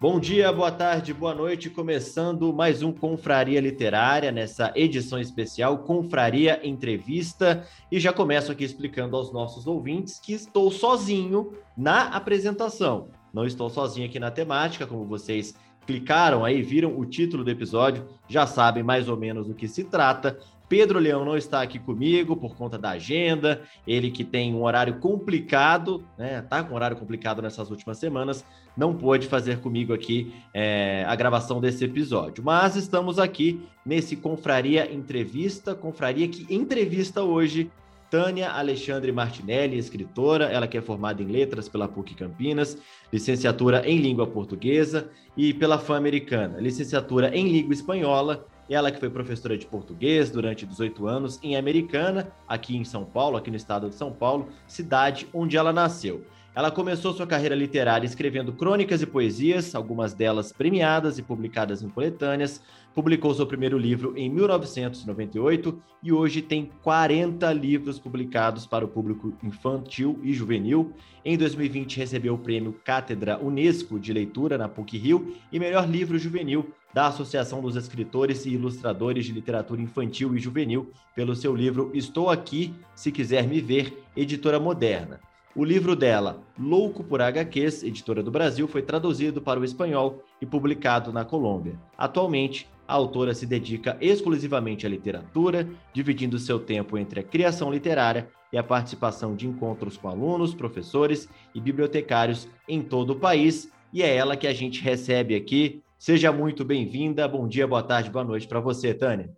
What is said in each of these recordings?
Bom dia, boa tarde, boa noite. Começando mais um Confraria Literária, nessa edição especial Confraria Entrevista. E já começo aqui explicando aos nossos ouvintes que estou sozinho na apresentação. Não estou sozinho aqui na temática, como vocês clicaram aí, viram o título do episódio, já sabem mais ou menos do que se trata. Pedro Leão não está aqui comigo por conta da agenda, ele que tem um horário complicado, né? Tá com um horário complicado nessas últimas semanas, não pôde fazer comigo aqui é, a gravação desse episódio. Mas estamos aqui nesse Confraria Entrevista, Confraria que entrevista hoje Tânia Alexandre Martinelli, escritora, ela que é formada em letras pela PUC Campinas, licenciatura em língua portuguesa e pela FAM americana, licenciatura em língua espanhola ela que foi professora de português durante 18 anos em Americana, aqui em São Paulo, aqui no estado de São Paulo, cidade onde ela nasceu. Ela começou sua carreira literária escrevendo crônicas e poesias, algumas delas premiadas e publicadas em coletâneas. Publicou seu primeiro livro em 1998 e hoje tem 40 livros publicados para o público infantil e juvenil. Em 2020 recebeu o prêmio Cátedra Unesco de Leitura na PUC-Rio e melhor livro juvenil da Associação dos Escritores e Ilustradores de Literatura Infantil e Juvenil pelo seu livro Estou Aqui, Se Quiser Me Ver, editora moderna. O livro dela, Louco por HQs, editora do Brasil, foi traduzido para o espanhol e publicado na Colômbia. Atualmente, a autora se dedica exclusivamente à literatura, dividindo seu tempo entre a criação literária e a participação de encontros com alunos, professores e bibliotecários em todo o país. E é ela que a gente recebe aqui. Seja muito bem-vinda. Bom dia, boa tarde, boa noite para você, Tânia.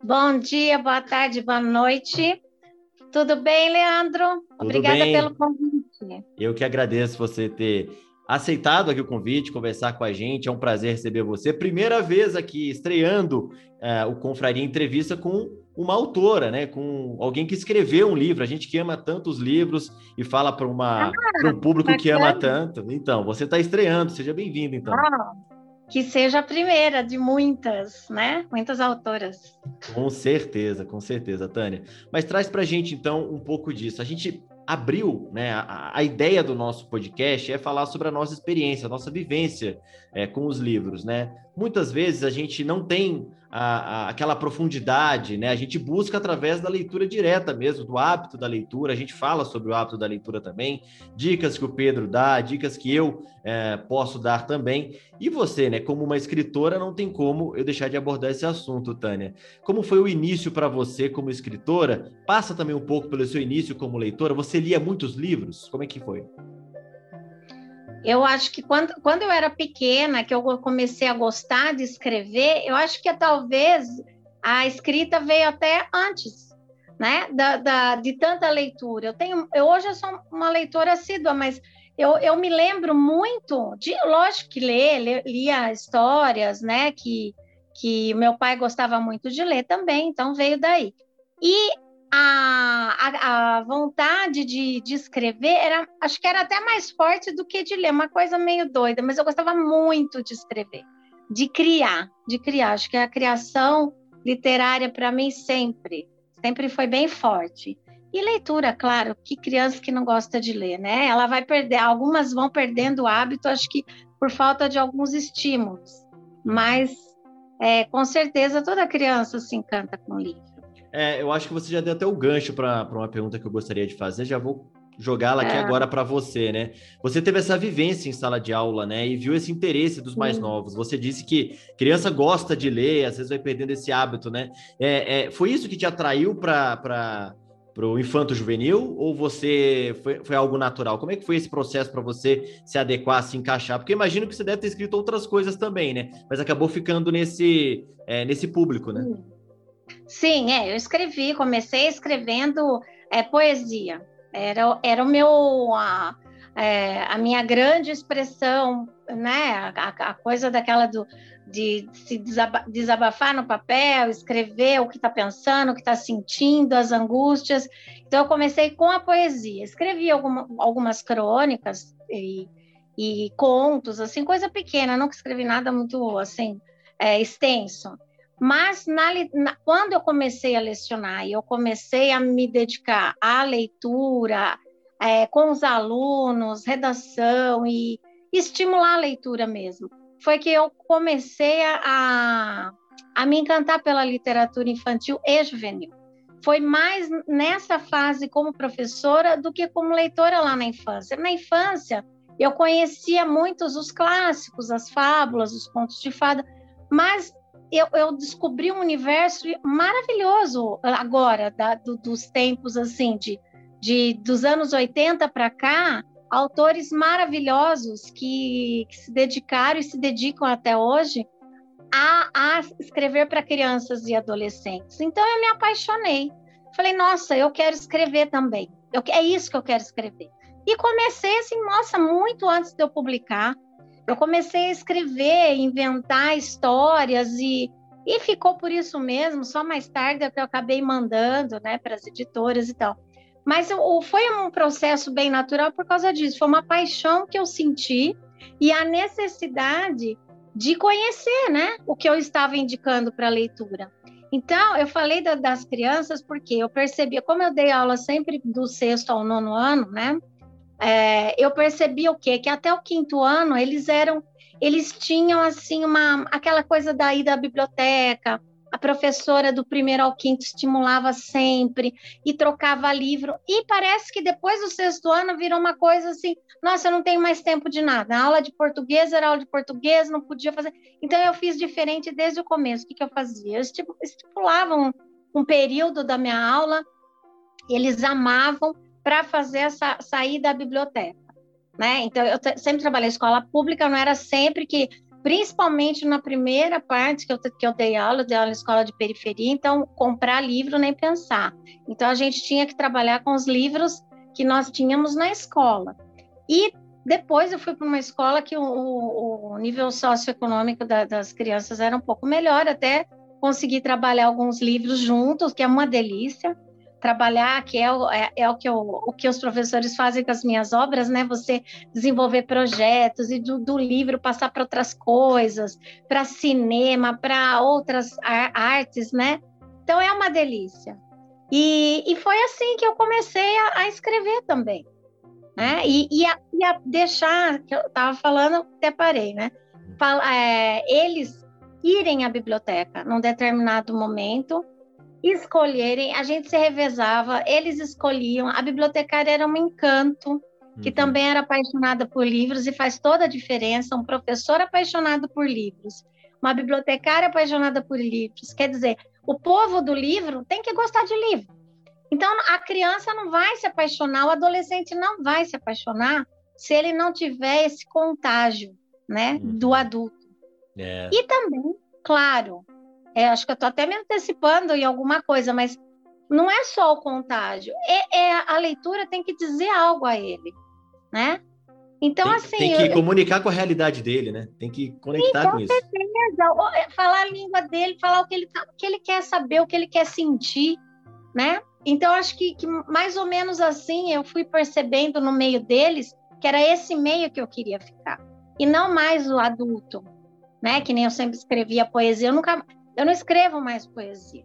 Bom dia, boa tarde, boa noite. Tudo bem, Leandro? Tudo Obrigada bem. pelo convite. Eu que agradeço você ter aceitado aqui o convite, conversar com a gente. É um prazer receber você. Primeira vez aqui estreando uh, o Confraria Entrevista com uma autora, né? Com alguém que escreveu um livro. A gente que ama tantos livros e fala para ah, um público bacana. que ama tanto. Então, você está estreando. Seja bem-vindo, então. Ah que seja a primeira de muitas, né? Muitas autoras. Com certeza, com certeza, Tânia. Mas traz para a gente então um pouco disso. A gente abriu, né? A, a, ideia do nosso podcast é falar sobre a nossa experiência, a nossa vivência é, com os livros, né? Muitas vezes a gente não tem a, a, aquela profundidade, né? A gente busca através da leitura direta mesmo, do hábito da leitura. A gente fala sobre o hábito da leitura também, dicas que o Pedro dá, dicas que eu é, posso dar também. E você, né? Como uma escritora, não tem como eu deixar de abordar esse assunto, Tânia. Como foi o início para você como escritora? Passa também um pouco pelo seu início como leitora. Você lia muitos livros? Como é que foi? Eu acho que quando, quando eu era pequena, que eu comecei a gostar de escrever, eu acho que talvez a escrita veio até antes, né? Da, da, de tanta leitura. Eu tenho, eu hoje eu sou uma leitora assídua, mas eu, eu me lembro muito de, lógico que ler, lia histórias, né? Que, que meu pai gostava muito de ler também, então veio daí. E a, a, a vontade de, de, escrever era, acho que era até mais forte do que de ler, uma coisa meio doida, mas eu gostava muito de escrever, de criar, de criar. Acho que a criação literária para mim sempre, sempre foi bem forte. E leitura, claro, que criança que não gosta de ler, né? Ela vai perder, algumas vão perdendo o hábito, acho que por falta de alguns estímulos, mas é, com certeza toda criança se encanta com livro. É, eu acho que você já deu até o gancho para uma pergunta que eu gostaria de fazer. Já vou jogá-la aqui é. agora para você, né? Você teve essa vivência em sala de aula, né? E viu esse interesse dos mais novos. Você disse que criança gosta de ler, às vezes vai perdendo esse hábito, né? É, é foi isso que te atraiu para para o infanto juvenil ou você foi, foi algo natural? Como é que foi esse processo para você se adequar, se encaixar? Porque imagino que você deve ter escrito outras coisas também, né? Mas acabou ficando nesse, é, nesse público, né? Sim, é, eu escrevi, comecei escrevendo é, poesia. Era, era o meu a, é, a minha grande expressão, né? A, a coisa daquela do, de se desabafar no papel, escrever o que está pensando, o que está sentindo, as angústias. Então, eu comecei com a poesia. Escrevi alguma, algumas crônicas e, e, contos, assim, coisa pequena, nunca escrevi nada muito, assim, é, extenso. Mas na, na, quando eu comecei a lecionar e eu comecei a me dedicar à leitura, é, com os alunos, redação e estimular a leitura mesmo, foi que eu comecei a, a me encantar pela literatura infantil e juvenil. Foi mais nessa fase como professora do que como leitora lá na infância. Na infância, eu conhecia muitos os clássicos, as fábulas, os contos de fada, mas eu, eu descobri um universo maravilhoso agora, da, do, dos tempos assim, de, de dos anos 80 para cá, autores maravilhosos que, que, se dedicaram e se dedicam até hoje a, a escrever para crianças e adolescentes. Então eu me apaixonei. Falei, nossa, eu quero escrever também. Eu, é isso que eu quero escrever. E comecei assim, nossa, muito antes de eu publicar. Eu comecei a escrever, inventar histórias e, e ficou por isso mesmo. Só mais tarde é que eu acabei mandando, né, para as editoras e tal. Mas eu, foi um processo bem natural por causa disso. Foi uma paixão que eu senti e a necessidade de conhecer, né, o que eu estava indicando para a leitura. Então, eu falei da, das crianças porque eu percebia, como eu dei aula sempre do sexto ao nono ano, né, é, eu percebi o quê? Que até o quinto ano eles eram, eles tinham assim uma aquela coisa da ida à biblioteca. A professora do primeiro ao quinto estimulava sempre e trocava livro. E parece que depois do sexto ano virou uma coisa assim: nossa, eu não tenho mais tempo de nada. A aula de português era aula de português, não podia fazer. Então eu fiz diferente desde o começo. O que, que eu fazia? Eu estipulava um, um período da minha aula, eles amavam, para fazer essa sair da biblioteca, né? Então eu sempre trabalhei em escola pública, não era sempre que principalmente na primeira parte que eu, que eu dei aula, eu dei aula em escola de periferia, então comprar livro nem pensar. Então a gente tinha que trabalhar com os livros que nós tínhamos na escola. E depois eu fui para uma escola que o, o nível socioeconômico da, das crianças era um pouco melhor, até consegui trabalhar alguns livros juntos, que é uma delícia trabalhar, que é, o, é, é o, que eu, o que os professores fazem com as minhas obras, né? Você desenvolver projetos e do, do livro passar para outras coisas, para cinema, para outras artes, né? Então é uma delícia. E, e foi assim que eu comecei a, a escrever também. Né? E, e, a, e a deixar, que eu estava falando, até parei, né? Fala, é, eles irem à biblioteca num determinado momento escolherem, a gente se revezava, eles escolhiam, a bibliotecária era um encanto, que uhum. também era apaixonada por livros e faz toda a diferença, um professor apaixonado por livros, uma bibliotecária apaixonada por livros, quer dizer, o povo do livro tem que gostar de livro. Então, a criança não vai se apaixonar, o adolescente não vai se apaixonar se ele não tiver esse contágio, né, uhum. do adulto. É. E também, claro, é, acho que eu estou até me antecipando em alguma coisa, mas não é só o contágio. É, é, a leitura tem que dizer algo a ele, né? Então, tem, assim. Tem que eu, comunicar com a realidade dele, né? Tem que conectar sim, com, com isso. Certeza. É, falar a língua dele, falar o que ele, tá, o que ele quer saber, o que ele quer sentir, né? Então, acho que, que mais ou menos assim eu fui percebendo no meio deles que era esse meio que eu queria ficar. E não mais o adulto, né? Que nem eu sempre escrevia poesia. Eu nunca eu não escrevo mais poesia.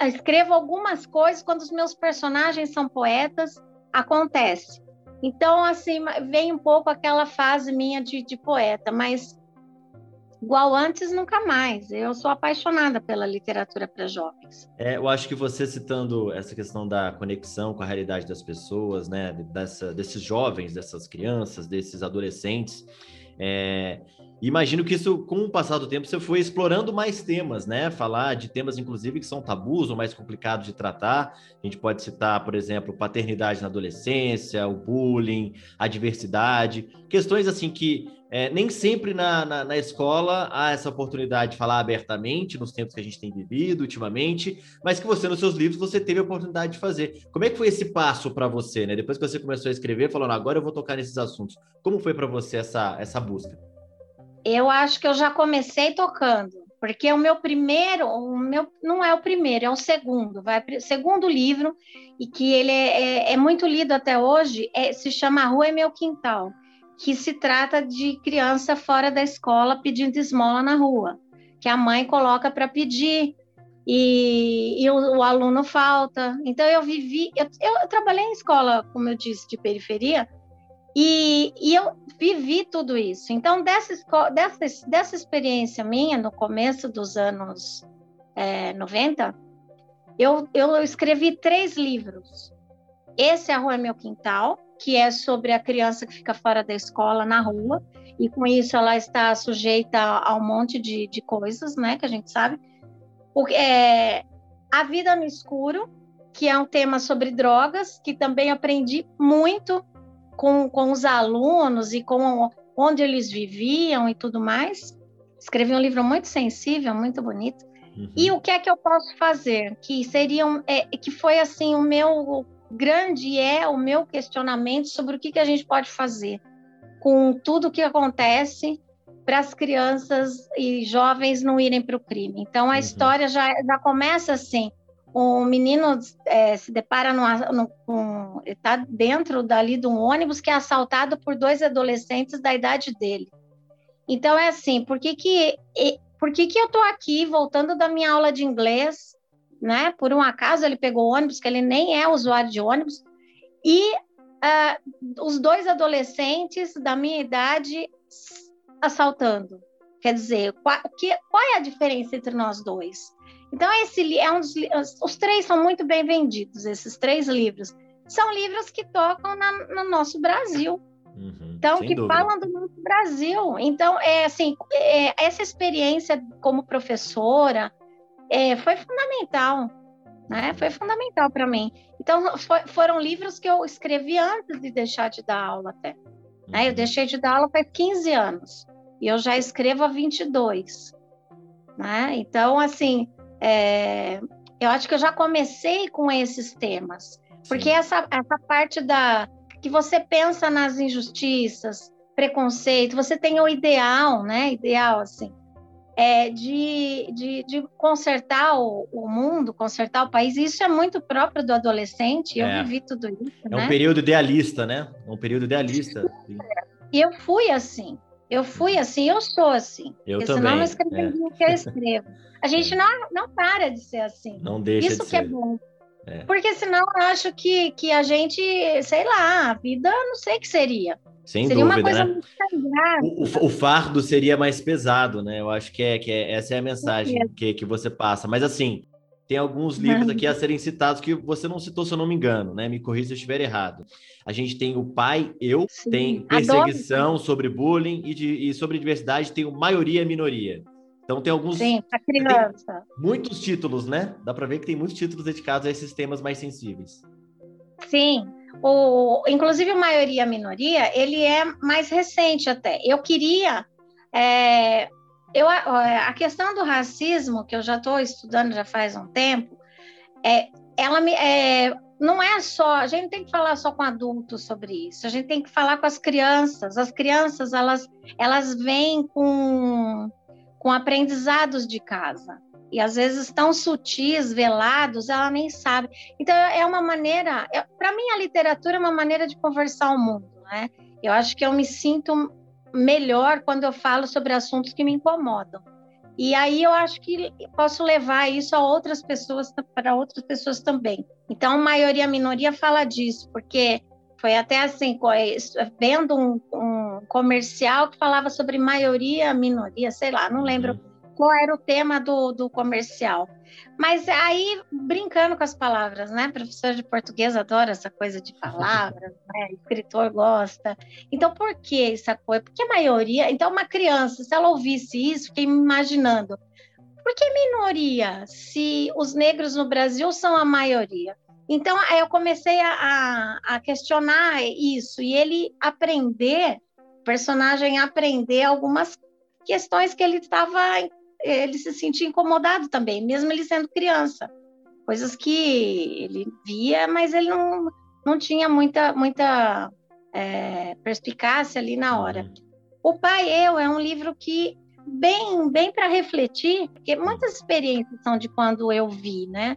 Eu escrevo algumas coisas quando os meus personagens são poetas, acontece. Então, assim, vem um pouco aquela fase minha de, de poeta, mas igual antes, nunca mais. Eu sou apaixonada pela literatura para jovens. É, eu acho que você citando essa questão da conexão com a realidade das pessoas, né, dessa, desses jovens, dessas crianças, desses adolescentes, é, imagino que isso, com o passar do tempo, você foi explorando mais temas, né? Falar de temas, inclusive, que são tabus ou mais complicados de tratar. A gente pode citar, por exemplo, paternidade na adolescência, o bullying, a diversidade, questões assim que é, nem sempre na, na, na, escola há essa oportunidade de falar abertamente nos tempos que a gente tem vivido ultimamente, mas que você, nos seus livros, você teve a oportunidade de fazer. Como é que foi esse passo para você, né? Depois que você começou a escrever, falando, agora eu vou tocar nesses assuntos. Como foi para você essa, essa busca? Eu acho que eu já comecei tocando, porque o meu primeiro, o meu não é o primeiro, é o segundo, vai segundo livro e que ele é, é, é muito lido até hoje, é, se chama A Rua é Meu Quintal que se trata de criança fora da escola pedindo esmola na rua, que a mãe coloca para pedir e, e o, o, aluno falta. Então eu vivi, eu, eu, trabalhei em escola, como eu disse, de periferia, E, e eu vivi tudo isso. Então, dessa, dessa, dessa experiência minha, no começo dos anos é, 90, eu, eu escrevi três livros. Esse é a Rua é Meu Quintal, que é sobre a criança que fica fora da escola, na rua, e com isso ela está sujeita a um monte de, de coisas, né, que a gente sabe. O, é, a Vida no Escuro, que é um tema sobre drogas, que também aprendi muito com, com os alunos e com onde eles viviam e tudo mais. Escrevi um livro muito sensível, muito bonito. Uhum. E o que é que eu posso fazer? Que seria um, é, que foi assim o meu grande é o meu questionamento sobre o que, que a gente pode fazer com tudo que acontece para as crianças e jovens não irem para o crime. Então a uhum. história já, já começa assim o menino é, se depara no, com, está dentro dali de um ônibus que é assaltado por dois adolescentes da idade dele. Então é assim, por que que, por que, que eu estou aqui voltando da minha aula de inglês, né? Por um acaso ele pegou ônibus, que ele nem é usuário de ônibus, e uh, os dois adolescentes da minha idade assaltando. Quer dizer, qual, que, qual é a diferença entre nós dois? Então, esse é um dos, os três são muito bem vendidos, esses três livros. São livros que tocam na, no nosso Brasil. Uhum, então, que dúvida. falam do nosso Brasil. Então, é assim, é, essa experiência como professora é, foi fundamental, né? Foi fundamental para mim. Então, foi, foram livros que eu escrevi antes de deixar de dar aula até. Né? Eu uhum. deixei de dar aula faz 15 anos e eu já escrevo há 22. Né? Então, assim, é, eu acho que eu já comecei com esses temas, porque essa, essa parte da que você pensa nas injustiças, preconceito, você tem o ideal, né? Ideal assim, é de, de, de consertar o, o, mundo, consertar o país. Isso é muito próprio do adolescente. Eu é. vivi tudo isso. É né? um período idealista, né? É um período idealista. E eu fui assim. Eu fui assim, eu sou assim. Eu porque também. Senão não escreveria é. o que eu escrevo. A gente não, não para de ser assim. Não deixa Isso de que é ser. é bom. É. Porque senão eu acho que, que a gente, sei lá, a vida não sei o que seria. Sem seria dúvida, uma coisa né? muito o, o, fardo seria mais pesado, né? Eu acho que, é, que é, essa é a mensagem que, que você passa. Mas assim, tem alguns livros aqui a serem citados que você não citou, se eu não me engano, né? Me corrija se eu estiver errado. A gente tem o Pai, Eu, Sim, tem Perseguição adoro. sobre Bullying e, de, e sobre diversidade tem o Maioria Minoria. Então tem alguns. Sim, a criança. Muitos títulos, né? Dá para ver que tem muitos títulos dedicados a esses temas mais sensíveis. Sim. O, inclusive, o maioria minoria, ele é mais recente até. Eu queria. É, eu, a questão do racismo, que eu já estou estudando já faz um tempo, é, ela me, é, não é só, a gente tem que falar só com adultos sobre isso, a gente tem que falar com as crianças. As crianças, elas, elas vêm com com aprendizados de casa. E às vezes tão sutis, velados, ela nem sabe. Então é uma maneira, é, para mim a literatura é uma maneira de conversar o mundo, né? Eu acho que eu me sinto melhor quando eu falo sobre assuntos que me incomodam. E aí eu acho que posso levar isso a outras pessoas, para outras pessoas também. Então, maioria, minoria fala disso, porque foi até assim, vendo um, um, comercial que falava sobre maioria, minoria, sei lá, não lembro uhum. qual era o tema do, do comercial. Mas aí, brincando com as palavras, né? Professor de português adora essa coisa de palavras, né? Escritor gosta. Então, por que essa coisa? Porque a maioria. Então, uma criança, se ela ouvisse isso, fiquei imaginando. Por que minoria? Se os negros no Brasil são a maioria? Então, eu comecei a, a, questionar isso e ele aprender, o personagem aprender algumas questões que ele estava, ele se sentia incomodado também, mesmo ele sendo criança. Coisas que ele via, mas ele não, não tinha muita, muita é, perspicácia ali na hora. Uhum. O Pai Eu é um livro que bem, bem para refletir, porque muitas experiências são de quando eu vi, né?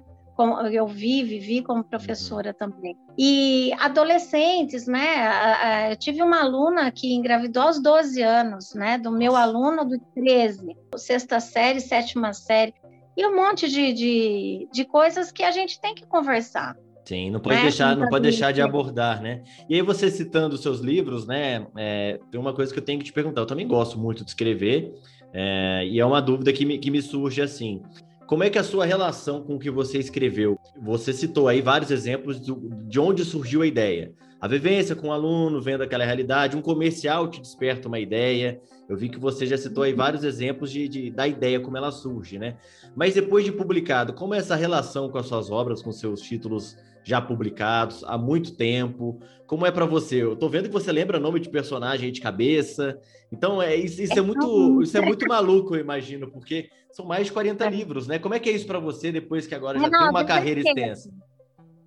Eu vi, vivi como professora uhum. também. E adolescentes, né? Eu tive uma aluna que engravidou aos 12 anos, né? Do meu aluno do 13, sexta série, sétima série, e um monte de, de, de coisas que a gente tem que conversar. Sim, não pode, né? deixar, não pode deixar de abordar, né? E aí você citando os seus livros, né? É, tem uma coisa que eu tenho que te perguntar. Eu também gosto muito de escrever é, e é uma dúvida que me, que me surge assim. Como é que é a sua relação com o que você escreveu? Você citou aí vários exemplos do, de onde surgiu a ideia. A vivência com o aluno, vendo aquela realidade, um comercial te desperta uma ideia. Eu vi que você já citou aí vários exemplos de, de, da ideia, como ela surge, né? Mas depois de publicado, como é essa relação com as suas obras, com seus títulos já publicados há muito tempo? Como é para você? Eu tô vendo que você lembra nome de personagem de cabeça. Então, é, isso, isso é, é muito, isso é muito maluco, eu imagino, porque são mais de 40 é. livros, né? Como é que é isso para você depois que agora já não, tem uma carreira extensa?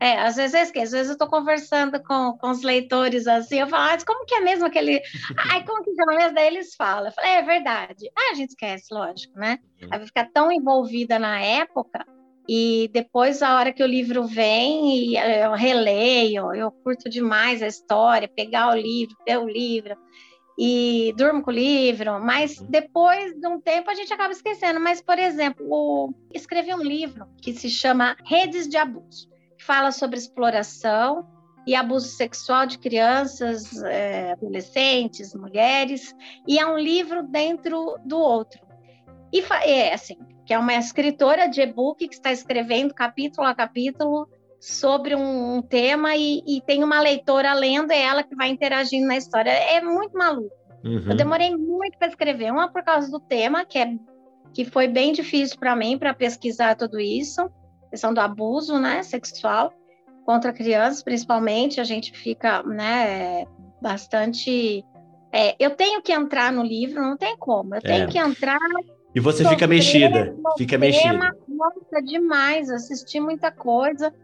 É, às vezes eu esqueço, às vezes eu estou conversando com, com os leitores assim, eu falo, ah, como que é mesmo aquele. Ai, como que chama mesmo? Daí eles falam. Eu falo, é, é verdade. Ah, a gente esquece, lógico, né? Aí vai ficar tão envolvida na época e depois, a hora que o livro vem, eu releio, eu curto demais a história, pegar o livro, ver o livro, e durmo com o livro, mas uhum. depois de um tempo a gente acaba esquecendo. Mas, por exemplo, o... escrevi um livro que se chama Redes de Abuso, que fala sobre exploração e abuso sexual de crianças, é, adolescentes, mulheres, e é um livro dentro do outro. E é assim, que é uma escritora de e-book que está escrevendo capítulo a capítulo sobre um, um tema e, e, tem uma leitora lendo, é ela que vai interagindo na história. É muito maluco. Uhum. Eu demorei muito para escrever, uma por causa do tema, que, é, que foi bem difícil para mim para pesquisar tudo isso, questão do abuso né, sexual contra crianças, principalmente, a gente fica né, bastante. É, eu tenho que entrar no livro, não tem como, eu tenho é. que entrar e você fica mexida, fica mexida. Nossa, demais, assisti muita coisa.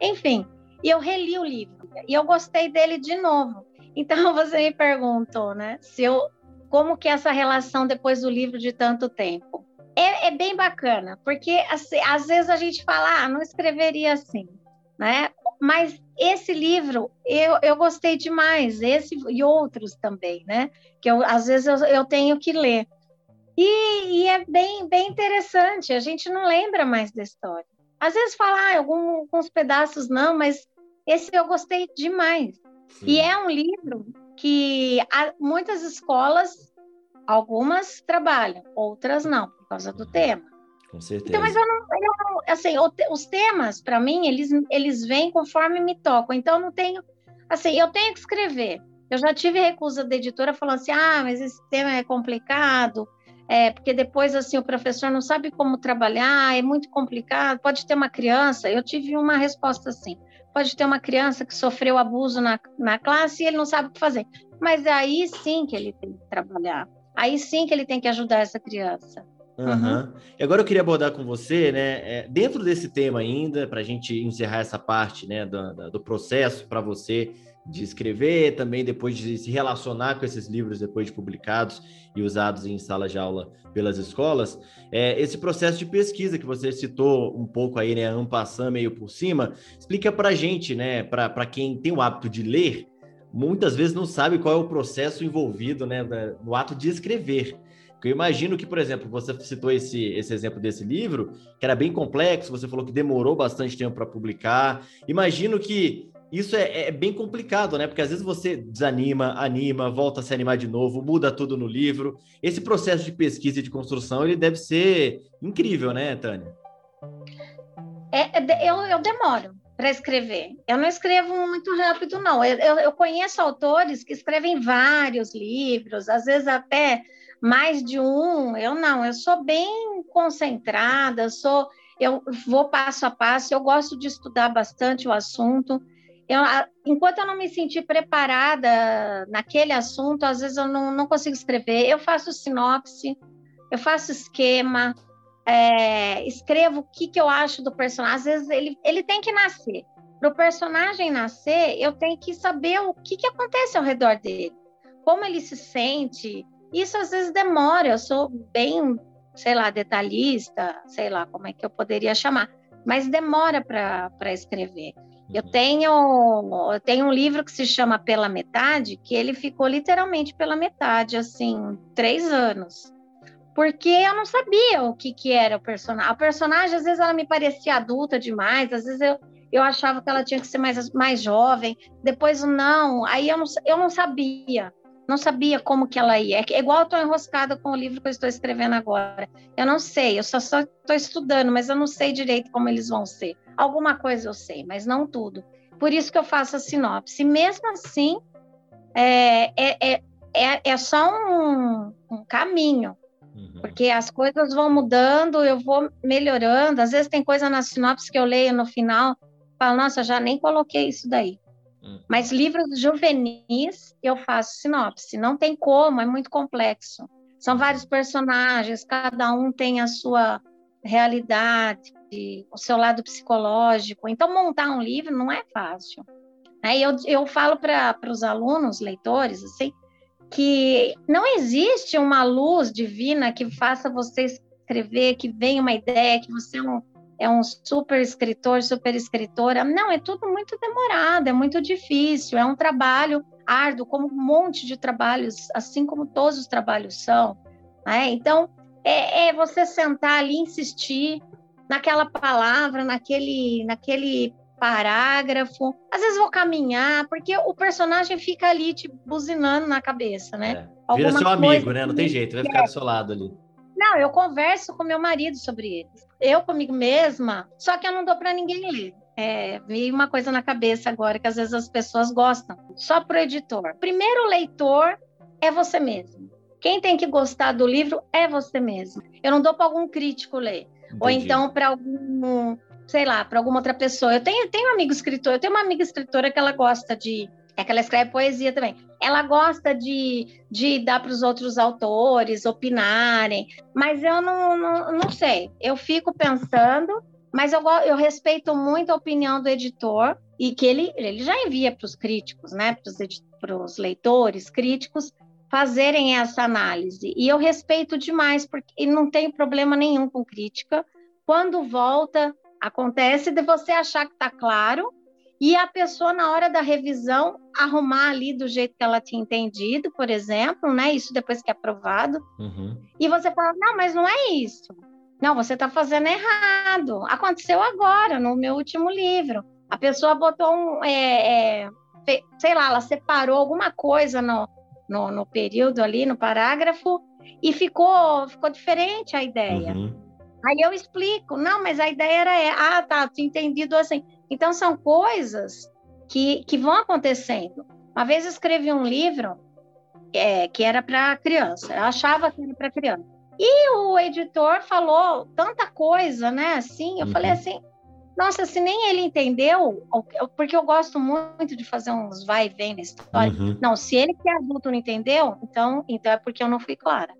Enfim, e eu reli o livro e eu gostei dele de novo. Então você me perguntou, né, se eu como que é essa relação depois do livro de tanto tempo? É, é bem bacana, porque assim, às vezes a gente fala, ah, não escreveria assim, né? Mas esse livro eu, eu gostei demais, esse e outros também, né? Que eu, às vezes eu, eu tenho que ler. E, e, é bem, bem interessante, a gente não lembra mais da história. Às vezes fala, ah, alguns pedaços não, mas esse eu gostei demais. Sim. E é um livro que muitas escolas, algumas trabalham, outras não, por causa do tema. Com certeza. Então, mas eu não, eu não assim, os temas, para mim, eles, eles vêm conforme me tocam. Então, eu não tenho, assim, eu tenho que escrever. Eu já tive recusa da editora falando assim, ah, mas esse tema é complicado, é, porque depois assim o professor não sabe como trabalhar, é muito complicado. Pode ter uma criança, eu tive uma resposta assim: pode ter uma criança que sofreu abuso na, na classe e ele não sabe o que fazer. Mas é aí sim que ele tem que trabalhar, aí sim que ele tem que ajudar essa criança. Uhum. E agora eu queria abordar com você, né, é, dentro desse tema ainda, para a gente encerrar essa parte né, do, do processo para você de escrever, também depois de se relacionar com esses livros depois de publicados e usados em sala de aula pelas escolas, é, esse processo de pesquisa que você citou um pouco aí, né, ampassando meio por cima, explica para gente, né, para quem tem o hábito de ler, muitas vezes não sabe qual é o processo envolvido, né, no ato de escrever. Eu imagino que, por exemplo, você citou esse, esse exemplo desse livro, que era bem complexo, você falou que demorou bastante tempo para publicar. Imagino que isso é, é, bem complicado, né? Porque às vezes você desanima, anima, volta a se animar de novo, muda tudo no livro. Esse processo de pesquisa e de construção, ele deve ser incrível, né, Tânia? É, é eu, eu demoro para escrever. Eu não escrevo muito rápido, não. Eu, eu, eu conheço autores que escrevem vários livros, às vezes até mais de um. Eu não, eu sou bem concentrada, sou eu vou passo a passo, eu gosto de estudar bastante o assunto. Eu, enquanto eu não me sentir preparada naquele assunto, às vezes eu não, não consigo escrever. Eu faço sinopse, eu faço esquema, é, escrevo o que, que eu acho do personagem. Às vezes ele, ele tem que nascer. Para o personagem nascer, eu tenho que saber o que, que acontece ao redor dele, como ele se sente. Isso às vezes demora. Eu sou bem, sei lá, detalhista, sei lá como é que eu poderia chamar, mas demora para escrever. Eu tenho, eu tenho um livro que se chama Pela Metade, que ele ficou literalmente pela metade, assim, três anos. Porque eu não sabia o que, que era o personagem. A personagem, às vezes, ela me parecia adulta demais, às vezes eu, eu achava que ela tinha que ser mais, mais jovem, depois não, aí eu não, eu não sabia, não sabia como que ela ia. É igual eu estou enroscada com o livro que eu estou escrevendo agora. Eu não sei, eu só estou estudando, mas eu não sei direito como eles vão ser. Alguma coisa eu sei, mas não tudo. Por isso que eu faço a sinopse. Mesmo assim, é, é, é, é, é só um, um caminho. Uhum. Porque as coisas vão mudando, eu vou melhorando. Às vezes tem coisa na sinopse que eu leio no final, falo, nossa, já nem coloquei isso daí. Uhum. Mas livros juvenis eu faço sinopse. Não tem como, é muito complexo. São vários personagens, cada um tem a sua realidade, o seu lado psicológico. Então, montar um livro não é fácil. Aí eu, eu falo para os alunos, leitores, assim, que não existe uma luz divina que faça você escrever, que venha uma ideia, que você é um, é um super escritor, super escritora. Não, é tudo muito demorado, é muito difícil, é um trabalho árduo, como um monte de trabalhos, assim como todos os trabalhos são. Né? Então, é, é você sentar ali, insistir naquela palavra, naquele, naquele parágrafo. Às vezes vou caminhar, porque o personagem fica ali te buzinando na cabeça, né? É. Vira seu amigo, né? Não tem jeito, vai ficar do seu lado ali. Não, eu converso com meu marido sobre eles. Eu comigo mesma, só que eu não dou para ninguém ler. É, veio uma coisa na cabeça agora que às vezes as pessoas gostam. Só para o editor. Primeiro leitor é você mesmo. Quem tem que gostar do livro é você mesmo. Eu não dou para algum crítico ler. Entendi. Ou então para algum sei lá, para alguma outra pessoa. Eu tenho, tenho um amigo escritor, eu tenho uma amiga escritora que ela gosta de. É que ela escreve poesia também. Ela gosta de, de dar para os outros autores opinarem, mas eu não, não, não sei. Eu fico pensando, mas eu, eu respeito muito a opinião do editor e que ele, ele já envia para os críticos, né? Para os leitores críticos fazerem essa análise. E eu respeito demais, porque não tem problema nenhum com crítica. Quando volta, Acontece de você achar que está claro e a pessoa, na hora da revisão, arrumar ali do jeito que ela tinha entendido, por exemplo, né? Isso depois que é aprovado. Uhum. E você fala, não, mas não é isso. Não, você está fazendo errado. Aconteceu agora, no meu último livro. A pessoa botou um. É, é, sei lá, ela separou alguma coisa no, no, no, período ali, no parágrafo, e ficou, ficou diferente a ideia. Uhum. Aí eu explico, não, mas a ideia era, ah, tá, entendido assim. Então são coisas que, que vão acontecendo. Uma vez eu escrevi um livro é, que era para criança, eu achava que era para criança. E o editor falou tanta coisa, né? Assim, eu uhum. falei assim, nossa, se nem ele entendeu, porque eu gosto muito de fazer uns vai e vem na história. Uhum. Não, se ele que é adulto não entendeu, então, então é porque eu não fui clara.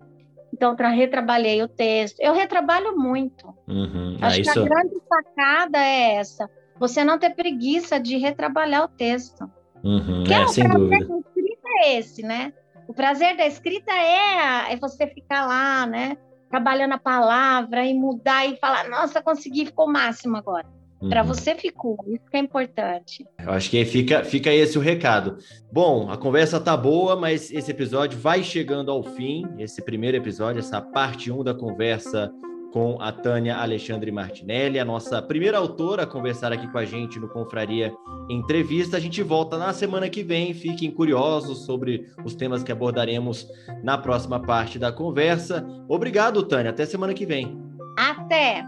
Então, tra retrabalhei o texto. Eu retrabalho muito. Uhum. Acho ah, que a grande sacada é essa. Você não ter preguiça de retrabalhar o texto. Uhum. Que é, é, o sem prazer dúvida. da escrita é esse, né? O prazer da escrita é, é você ficar lá, né? Trabalhando a palavra e mudar e falar, nossa, consegui, ficou máximo agora. Para uhum. você ficou, isso que é importante. Eu acho que fica, fica esse o recado. Bom, a conversa tá boa, mas esse episódio vai chegando ao fim. Esse primeiro episódio, essa parte 1 da conversa com a Tânia Alexandre Martinelli, a nossa primeira autora a conversar aqui com a gente no Confraria Entrevista. A gente volta na semana que vem. Fiquem curiosos sobre os temas que abordaremos na próxima parte da conversa. Obrigado, Tânia. Até semana que vem. Até!